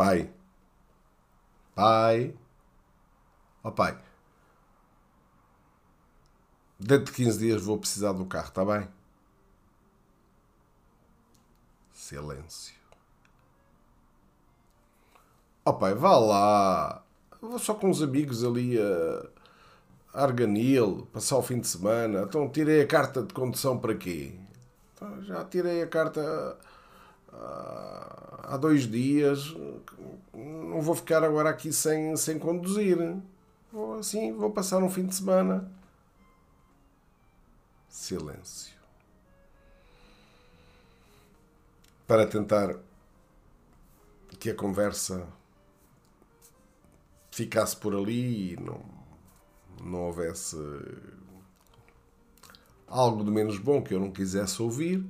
pai. Pai. Ó oh, pai. Dentro de 15 dias vou precisar do carro, está bem? Silêncio. Ó oh, pai, vá lá. Vou só com uns amigos ali a Arganil, passar o fim de semana. Então tirei a carta de condução para quê? Então, já tirei a carta há dois dias. Não vou ficar agora aqui sem, sem conduzir. Vou assim, vou passar um fim de semana. Silêncio. Para tentar que a conversa ficasse por ali e não, não houvesse algo de menos bom que eu não quisesse ouvir.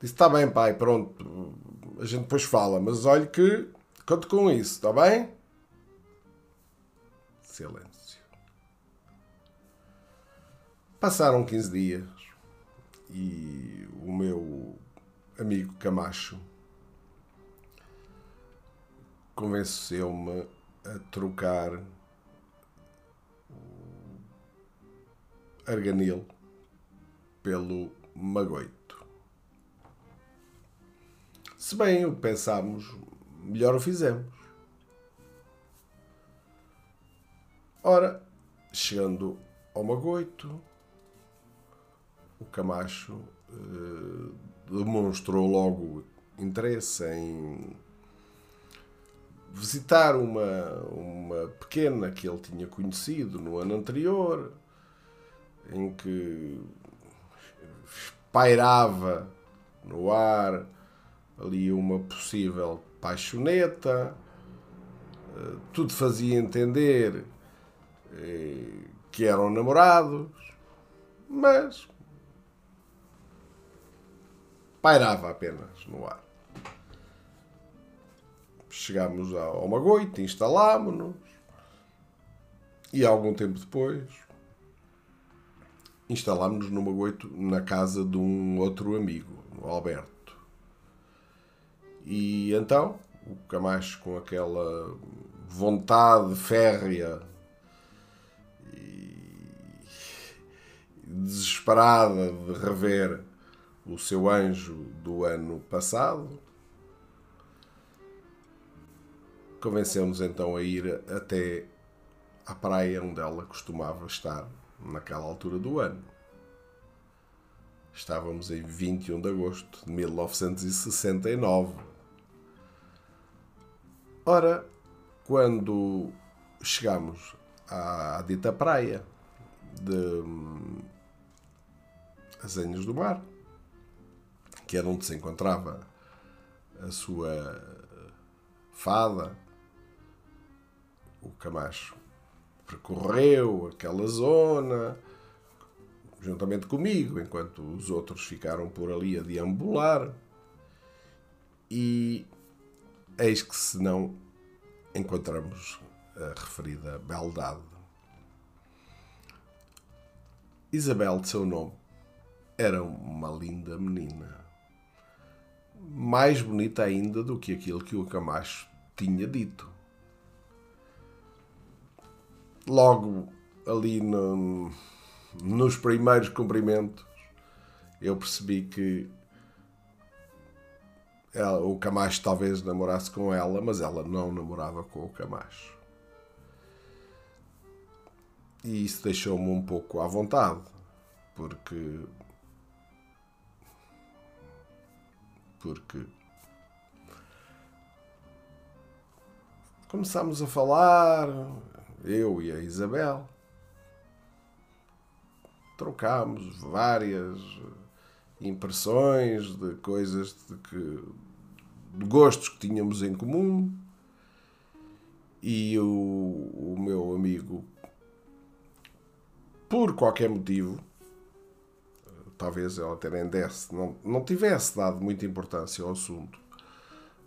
Disse: Está bem, pai, pronto, a gente depois fala, mas olhe que conto com isso, está bem? Silêncio. Passaram 15 dias e o meu amigo Camacho convenceu-me a trocar o arganil pelo magoito. Se bem o pensámos, melhor o fizemos. Ora, chegando ao magoito, o Camacho eh, demonstrou logo interesse em visitar uma, uma pequena que ele tinha conhecido no ano anterior, em que pairava no ar ali uma possível paixoneta, eh, tudo fazia entender eh, que eram namorados, mas pairava apenas no ar. Chegámos ao Magoite, instalámos-nos e algum tempo depois instalámos-nos no Magoito na casa de um outro amigo, o Alberto. E então, o Camacho com aquela vontade férrea e desesperada de rever o seu anjo do ano passado, Convencemos então a ir até à praia onde ela costumava estar naquela altura do ano. Estávamos em 21 de agosto de 1969. Ora, quando chegamos à dita praia de Azenhos do Mar, que era onde se encontrava a sua fada, o Camacho percorreu aquela zona juntamente comigo, enquanto os outros ficaram por ali a deambular. E eis que se não encontramos a referida beldade. Isabel, de seu nome, era uma linda menina. Mais bonita ainda do que aquilo que o Camacho tinha dito logo ali no, nos primeiros cumprimentos, eu percebi que ela, o Camacho talvez namorasse com ela, mas ela não namorava com o Camacho. E isso deixou-me um pouco à vontade, porque. Porque. Começámos a falar, eu e a Isabel, trocámos várias impressões de coisas de que de gostos que tínhamos em comum e o, o meu amigo por qualquer motivo talvez ela até nem desse, não, não tivesse dado muita importância ao assunto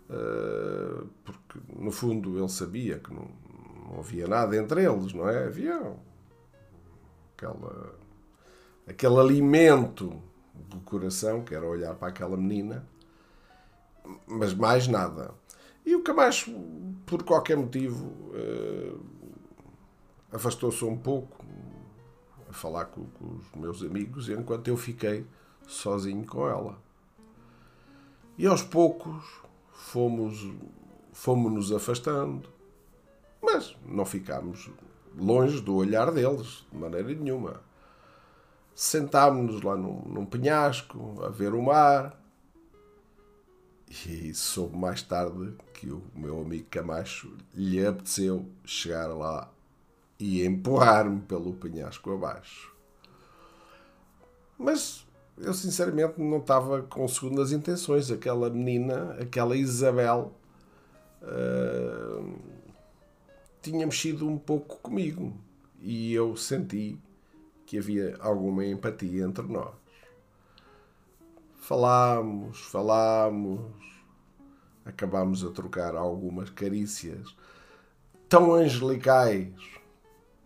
uh, porque no fundo ele sabia que não, não havia nada entre eles, não é? Havia aquela, aquele alimento do coração, que era olhar para aquela menina, mas mais nada. E o Camacho, por qualquer motivo, uh, afastou-se um pouco a falar com, com, os meus amigos, enquanto eu fiquei sozinho com ela. E aos poucos fomos, fomos nos afastando, mas não ficámos longe do olhar deles, de maneira nenhuma. Sentámos-nos lá num, num penhasco, a ver o mar, e soube mais tarde que o meu amigo Camacho lhe apeteceu chegar lá e empurrar-me pelo penhasco abaixo. Mas eu sinceramente não estava com segundas intenções. Aquela menina, aquela Isabel, uh, tinha mexido um pouco comigo e eu senti que havia alguma empatia entre nós. Falámos, falámos, acabámos a trocar algumas carícias tão angelicais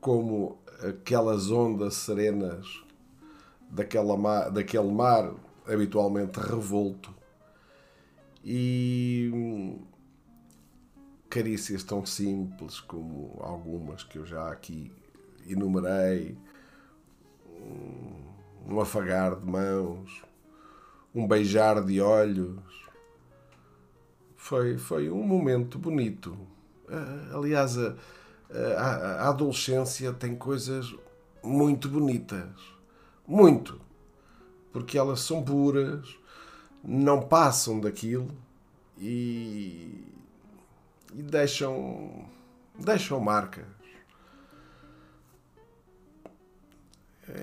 como aquelas ondas serenas daquela mar, daquele mar habitualmente revolto e carícias tão simples como algumas que eu já aqui enumerei, um afagar de mãos, um beijar de olhos. Foi, foi um momento bonito. Ah, aliás, a, a, a adolescência tem coisas muito bonitas. Muito. Porque elas são puras, não passam daquilo e, e deixam, deixam marcas.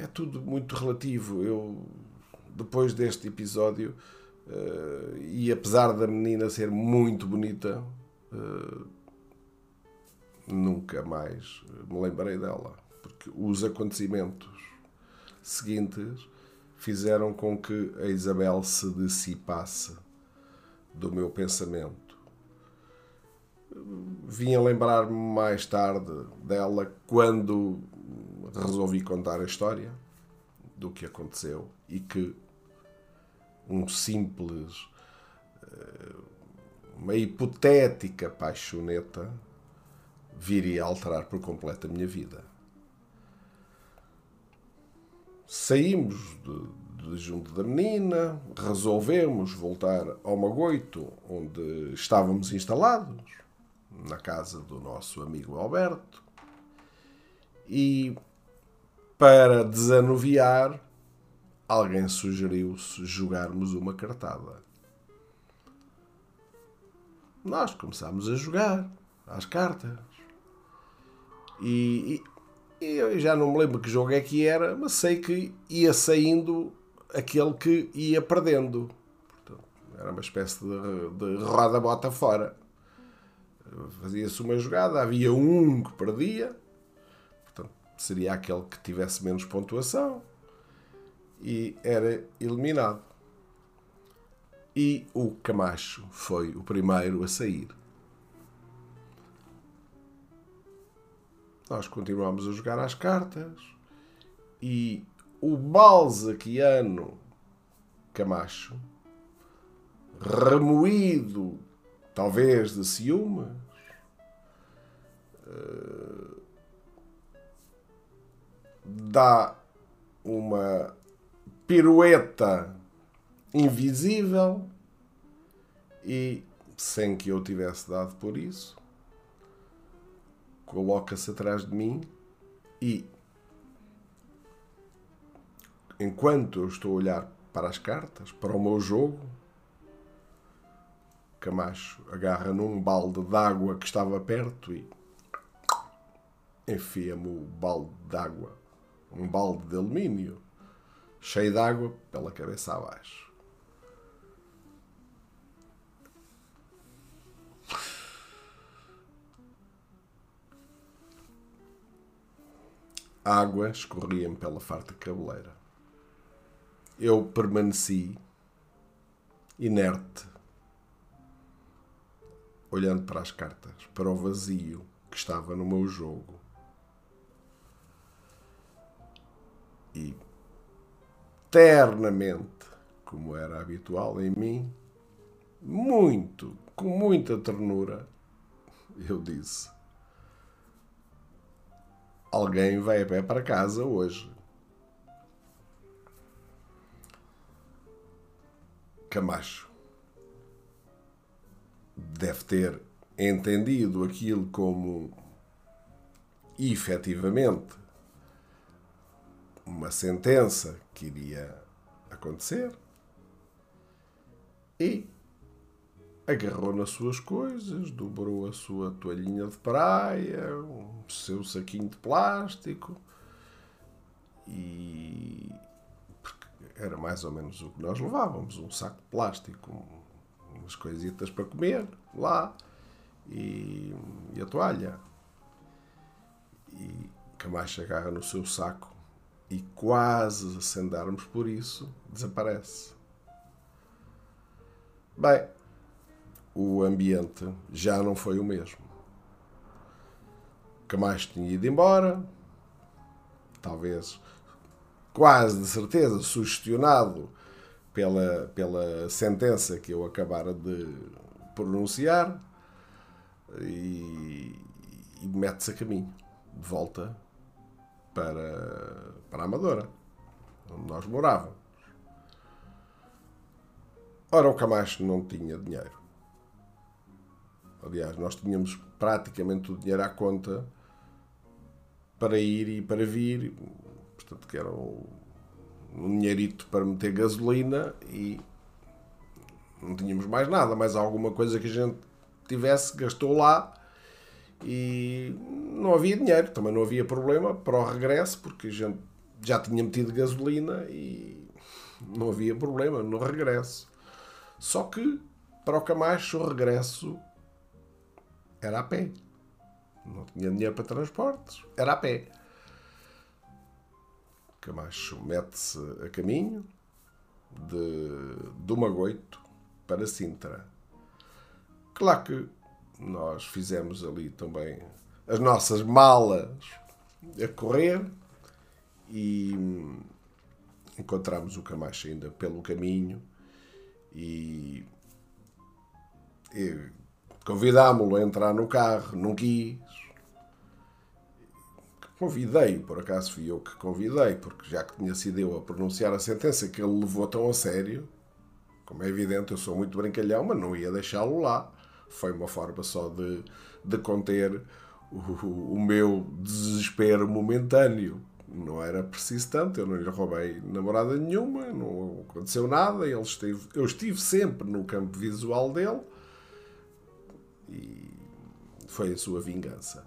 É tudo muito relativo. Eu depois deste episódio, uh, e apesar da menina ser muito bonita, uh, nunca mais me lembrei dela. Porque os acontecimentos seguintes fizeram com que a Isabel se dissipasse do meu pensamento. Vim a lembrar-me mais tarde dela quando resolvi contar a história do que aconteceu e que um simples, eh, uma hipotética paixoneta viria a alterar por completo a minha vida. Saímos de, de junto da menina, resolvemos voltar ao Magoito, onde estávamos instalados, na casa do nosso amigo Alberto, e para desanuviar, alguém sugeriu-se jogarmos uma cartada. Nós começámos a jogar às cartas. E, e, e, eu já não me lembro que jogo é que era, mas sei que ia saindo aquele que ia perdendo. Portanto, era uma espécie de, de roda-bota fora. Fazia-se uma jogada, havia um que perdia, seria aquele que tivesse menos pontuação e era eliminado. E o Camacho foi o primeiro a sair. Nós continuamos a jogar às cartas e o balzaquiano Camacho, remoído talvez de ciúmes, eh, dá uma pirueta invisível e sem que eu tivesse dado por isso, coloca-se atrás de mim e enquanto eu estou a olhar para as cartas, para o meu jogo, Camacho agarra num balde de água que estava perto e enfia-me o balde de água, um balde de alumínio cheio de água pela cabeça abaixo. Água escorria-me pela farta cabeleira. Eu permaneci inerte, olhando para as cartas, para o vazio que estava no meu jogo. E eternamente, como era habitual em mim, muito com muita ternura, eu disse: Alguém vai a pé para casa hoje. Camacho deve ter entendido aquilo como efetivamente uma sentença que iria acontecer e agarrou nas suas coisas, dobrou a sua toalhinha de praia, o seu saquinho de plástico e era mais ou menos o que nós levávamos, um saco de plástico, umas coisitas para comer lá e, e a toalha. E Camacho agarra no seu saco e quase se andarmos por isso, desaparece. Bem, o ambiente já não foi o mesmo. Camacho tinha ido embora, talvez, quase de certeza, sugestionado pela, pela sentença que eu acabara de pronunciar, e, e mete-se a caminho, de volta para, para a Amadora, onde nós morávamos. Ora, o Camacho não tinha dinheiro. Aliás, nós tínhamos praticamente o dinheiro à conta para ir e para vir. Portanto, que era um, um dinheirito para meter gasolina e não tínhamos mais nada, mais alguma coisa que a gente tivesse, gastou lá e não havia dinheiro, também não havia problema para o regresso, porque a gente já tinha metido gasolina e não havia problema no regresso. Só que para o Camacho o regresso era a pé. Não tinha dinheiro para transportes, era a pé. Camacho mete-se a caminho de, de Magoito para Sintra. Claro que nós fizemos ali também as nossas malas a correr e encontramos o Camacho ainda pelo caminho e, e convidámo-lo a entrar no carro, não quis. Convidei, por acaso fui eu que convidei, porque já que tinha sido eu a pronunciar a sentença que ele levou tão a sério, como é evidente, eu sou muito brincalhão, mas não ia deixá-lo lá. Foi uma forma só de, de conter o, o meu desespero momentâneo não era preciso tanto, eu não lhe roubei namorada nenhuma, não aconteceu nada, ele esteve, eu estive sempre no campo visual dele e foi a sua vingança.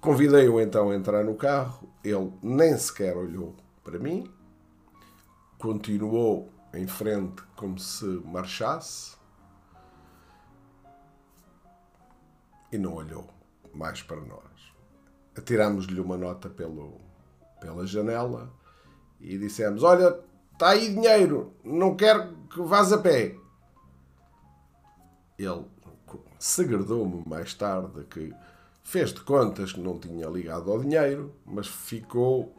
Convidei-o então a entrar no carro, ele nem sequer olhou para mim, continuou em frente como se marchasse e não olhou mais para nós. Atirámos-lhe uma nota pelo, pela janela e dissemos: Olha, está aí dinheiro, não quero que vás a pé. Ele segredou-me mais tarde que fez de contas que não tinha ligado ao dinheiro, mas ficou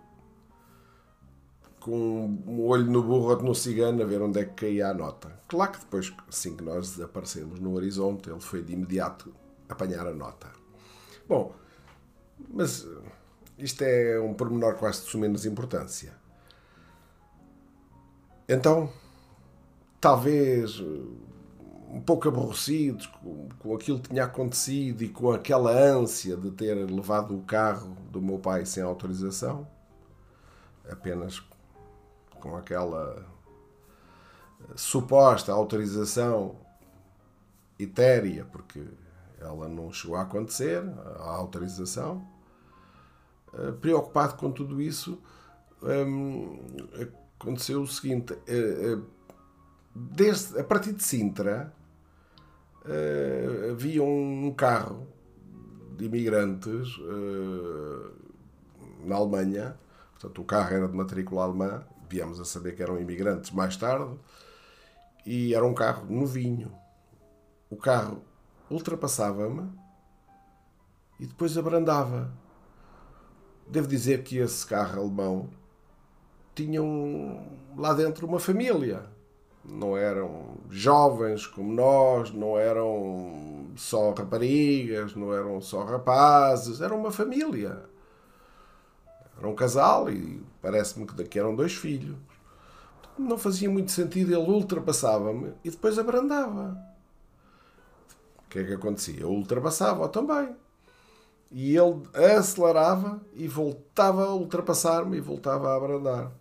com um olho no burro ou no cigano a ver onde é que caía a nota. Claro que depois, assim que nós desaparecemos no horizonte, ele foi de imediato apanhar a nota. Bom, mas isto é um pormenor quase de menos importância. Então, talvez um pouco aborrecidos com, com aquilo que tinha acontecido e com aquela ânsia de ter levado o carro do meu pai sem autorização, apenas com aquela suposta autorização etérea, porque ela não chegou a acontecer, a autorização. Eh, preocupado com tudo isso, hum, aconteceu o seguinte: eh, eh, desde, a partir de Sintra havia um carro de imigrantes na Alemanha, portanto, o carro era de matrícula alemã, viemos a saber que eram imigrantes mais tarde, e era um carro novinho. O carro ultrapassava-me e depois abrandava. Devo dizer que esse carro alemão tinha um, lá dentro uma família. não eram jovens como nós, não eram só raparigas, não eram só rapazes, era uma família. Era um casal e parece-me que daqui eram dois filhos. Não fazia muito sentido, ele ultrapassava-me e depois abrandava. Que é que acontecia? Eu ultrapassava-o também. E ele acelerava e voltava a ultrapassar-me e voltava a abrandar.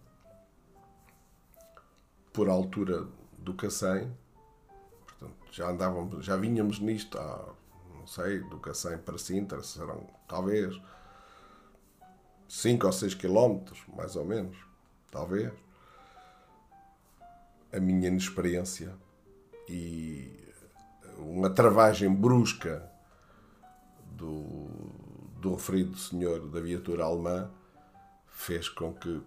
Por altura do Cacém, portanto, já andávamos, já vinhamos nisto há, não sei, do Cacém para Sintra, serão talvez 5 ou 6 quilómetros, mais ou menos, talvez. A minha inexperiência e uma travagem brusca do, do referido senhor da viatura alemã fez com que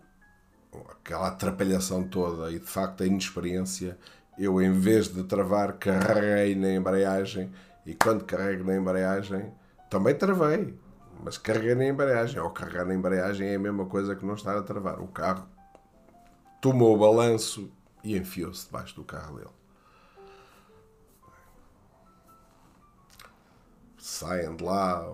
aquela atrapalhação toda e de facto a inexperiência, eu em vez de travar, carreguei na embreagem e quando carrego na embreagem também travei, mas carreguei na embreagem. Ou carregar na embreagem é a mesma coisa que não estar a travar. O carro tomou o balanço e enfiou-se debaixo do carro dele. Saem de lá,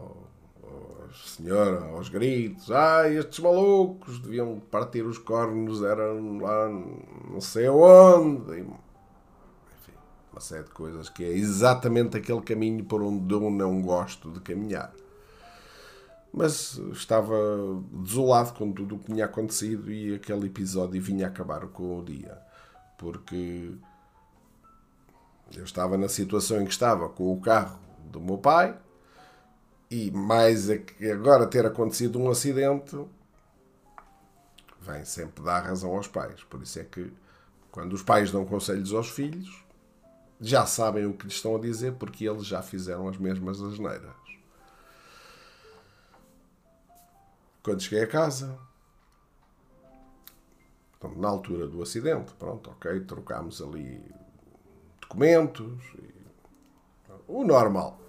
senhora, aos gritos, ai, ah, estes malucos deviam partir os cornos, eram lá não sei aonde. Enfim, uma série de coisas que é exatamente aquele caminho por onde eu não gosto de caminhar. Mas estava desolado com tudo o que tinha acontecido e aquele episódio vinha acabar com o dia. Porque eu estava na situação em que estava com o carro do meu pai, e mais agora ter acontecido um acidente, vem sempre dar razão aos pais. Por isso é que quando os pais dão conselhos aos filhos, já sabem o que lhes estão a dizer porque eles já fizeram as mesmas asneiras. Quando cheguei a casa, na altura do acidente, pronto, ok, trocámos ali documentos, o normal.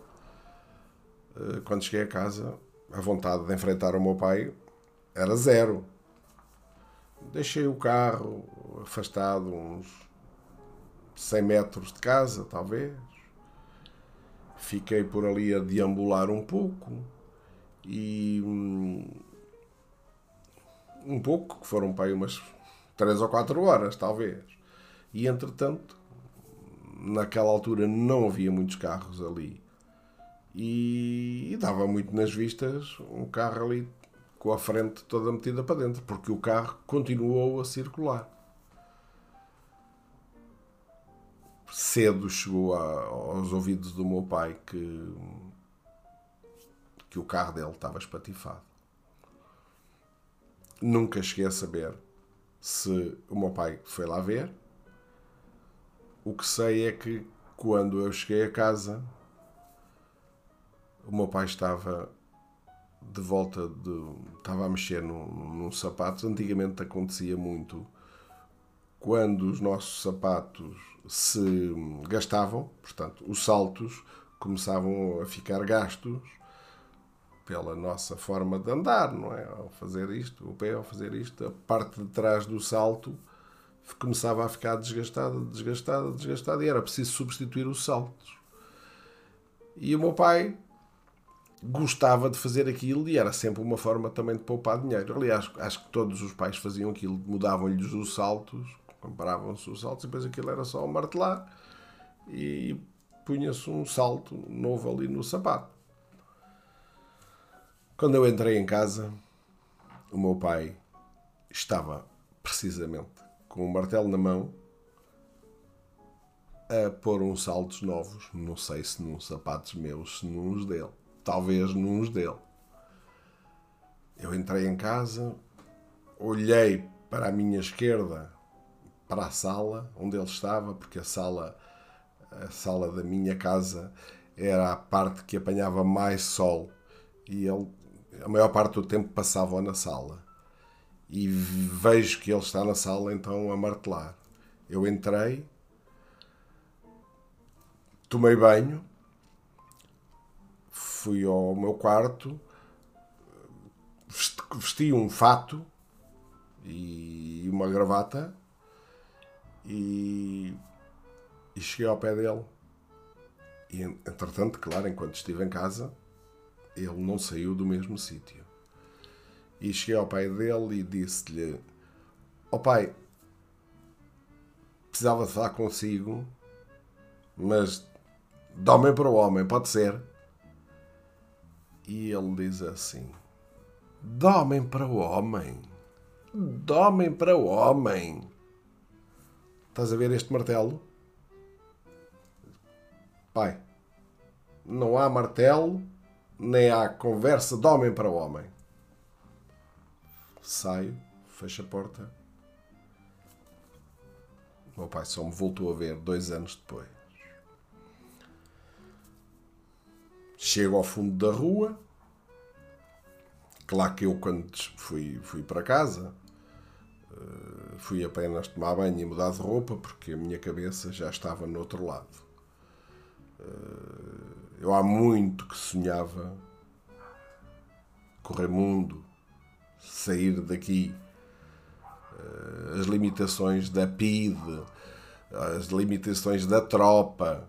Eh, quando cheguei a casa, a vontade de enfrentar o meu pai era zero. Deixei o carro afastado uns 100 metros de casa, talvez. Fiquei por ali a deambular um pouco e hum, um pouco, que foram para aí umas 3 ou 4 horas, talvez. E entretanto, naquela altura não havia muitos carros ali e, e dava muito nas vistas um carro ali com a frente toda metida para dentro, porque o carro continuou a circular. Cedo chegou a, aos ouvidos do meu pai que, que o carro dele estava espatifado. Nunca cheguei a saber se o meu pai foi lá ver. O que sei é que quando eu cheguei a casa o meu pai estava de volta de. estava a mexer num, num sapato. Antigamente acontecia muito quando os nossos sapatos se gastavam, portanto, os saltos começavam a ficar gastos pela nossa forma de andar, não é? Ao fazer isto, o pé ao fazer isto, a parte de trás do salto começava a ficar desgastada, desgastada, desgastada e era preciso substituir os saltos. E o meu pai gostava de fazer aquilo e era sempre uma forma também de poupar dinheiro. Aliás, acho que todos os pais faziam aquilo, mudavam-lhes os saltos, compravam-se os saltos e depois aquilo era só martelar e punha-se um salto novo ali no sapato. Quando eu entrei em casa, o meu pai estava precisamente com um martelo na mão a pôr uns saltos novos, não sei se num sapatos meus, se nos dele talvez nos dele. Eu entrei em casa, olhei para a minha esquerda, para a sala onde ele estava, porque a sala, a sala da minha casa era a parte que apanhava mais sol e ele, a maior parte do tempo passava na sala. E vejo que ele está na sala então a martelar. Eu entrei, tomei banho, fui ao meu quarto, vesti um fato e uma gravata E, e cheguei ao pé dele. E entretanto, claro, enquanto estive em casa, ele não saiu do mesmo sítio. E cheguei ao pai dele e disse-lhe: Ó oh, pai, precisava de falar consigo, mas de homem para o homem, pode ser? E ele diz assim: De homem para o homem, de homem para o homem. Estás a ver este martelo? Pai, não há martelo, nem há conversa de homem para homem. Saio, fecho a porta. O meu pai só me voltou a ver dois anos depois. Chego ao fundo da rua. Claro que eu, quando fui, fui para casa, eh, fui apenas tomar banho e mudar de roupa, porque a minha cabeça já estava no outro lado. Eh, eu há muito que sonhava correr mundo, sair daqui. Eh, as limitações da PID, as limitações da tropa,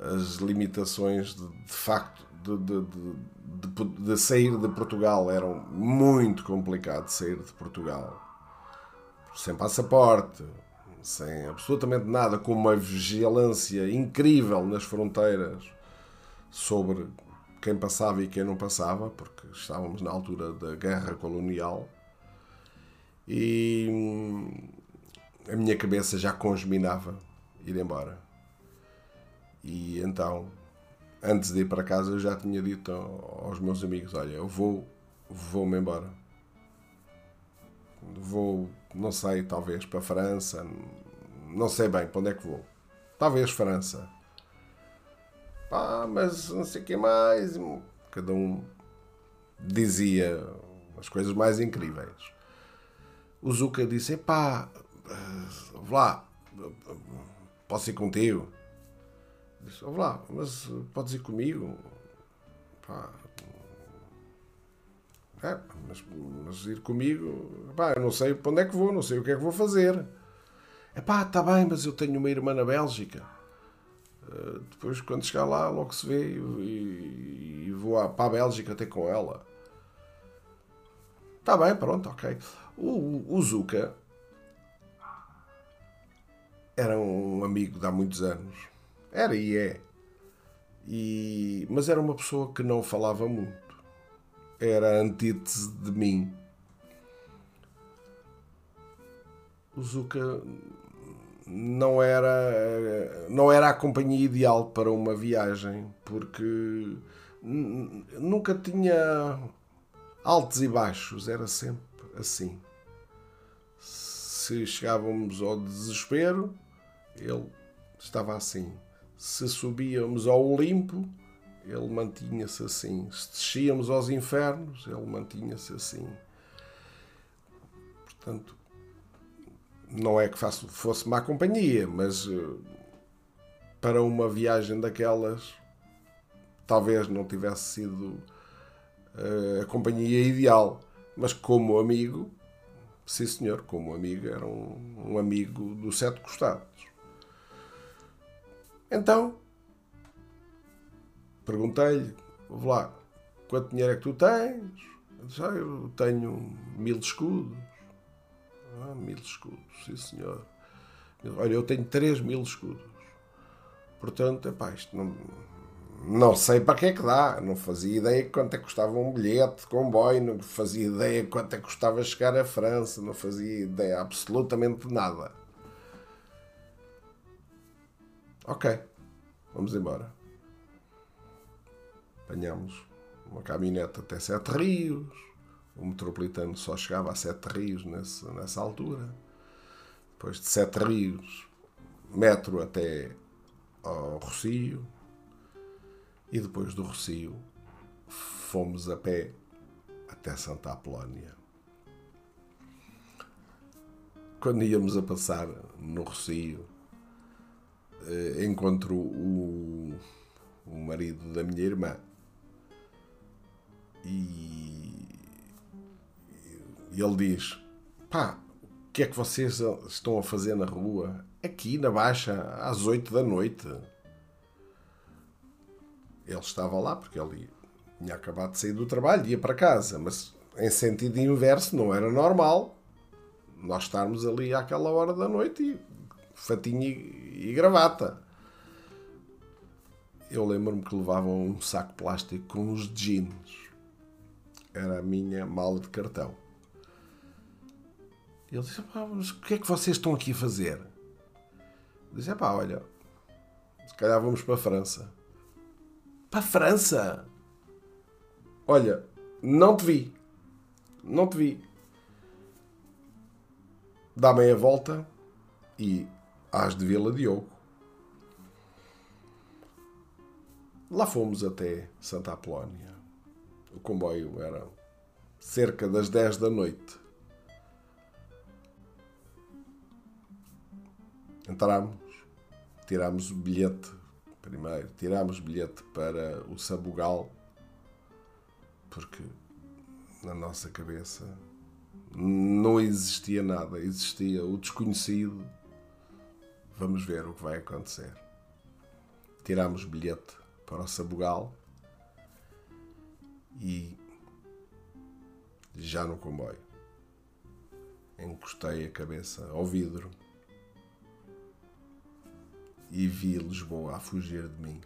as limitações de, de facto de, de, de, sair de Portugal eram muito complicado sair de Portugal sem passaporte sem absolutamente nada com uma vigilância incrível nas fronteiras sobre quem passava e quem não passava porque estávamos na altura da guerra colonial e hum, a minha cabeça já congeminava ir embora e então, antes de ir para casa, eu já tinha dito aos meus amigos: Olha, eu vou, vou-me embora. Vou, não sei, talvez para a França, não sei bem para onde é que vou. Talvez França. Pá, mas não sei o que mais. Cada um dizia as coisas mais incríveis. O Zuka disse: pá, lá, posso ir contigo? Disse, lá, mas podes ir comigo? Pá. É, mas, mas ir comigo, pá, eu não sei para onde é que vou, não sei o que é que vou fazer. É pá, está bem, mas eu tenho uma irmã na Bélgica. Depois, quando chegar lá, logo se vê e, e vou para a Bélgica até com ela. Está bem, pronto, ok. O, o Zuka era um amigo de há muitos anos era e é. E, mas era uma pessoa que não falava muito. Era antítese de mim. O Zuka não era, não era a companhia ideal para uma viagem, porque nunca tinha altos e baixos, era sempre assim. Se chegávamos ao desespero, ele estava assim. Se subíamos ao Olimpo, ele mantinha-se assim. Se descíamos aos infernos, ele mantinha-se assim. Portanto, não é que fosse má companhia, mas eh, para uma viagem daquelas, talvez não tivesse sido eh, a companhia ideal. Mas como amigo, sim senhor, como amigo, era um, um amigo do sete costados. Então, perguntei-lhe, vou lá, quanto dinheiro é que tu tens? Eu disse, ah, eu tenho mil escudos. Ah, mil escudos, sim senhor. Olha, eu tenho três mil escudos. Portanto, epá, isto não, não sei para que é que dá. Não fazia ideia quanto é que custava um bilhete de comboio, não fazia ideia quanto é que custava chegar à França, não fazia ideia absolutamente nada. Ok, vamos embora. Apanhamos uma caminhonete até Sete Rios. O metropolitano só chegava a Sete Rios nesse, nessa altura. Depois de Sete Rios, metro até ao Rocio. E depois do Rocio, fomos a pé até Santa Apolónia. Quando íamos a passar no Rocio, uh, encontro o, o marido da minha irmã e, e ele diz: pá, que é que vocês estão a fazer na rua? Aqui na Baixa, às 8 da noite. Ele estava lá porque ele tinha acabado de sair do trabalho, ia para casa, mas em sentido inverso não era normal nós estarmos ali àquela hora da noite e fatinho e, e gravata. Eu lembro-me que levavam um saco plástico com uns jeans. Era a minha mala de cartão. Ele disse: pá, mas o que é que vocês estão aqui a fazer? Eu disse: pá, olha, se calhar vamos para a França. Para a França? Olha, não te vi. Não te vi. Dá meia volta e às de Vila Diogo. Lá fomos até Santa Apolónia. O comboio era cerca das 10 da noite. Entramos, tirámos o bilhete primeiro, tirámos o bilhete para o Sabugal, porque na nossa cabeça não existia nada, existia o desconhecido. Vamos ver o que vai acontecer. Tirámos bilhete para o Sabugal e já no comboio encostei a cabeça ao vidro e vi Lisboa a fugir de mim.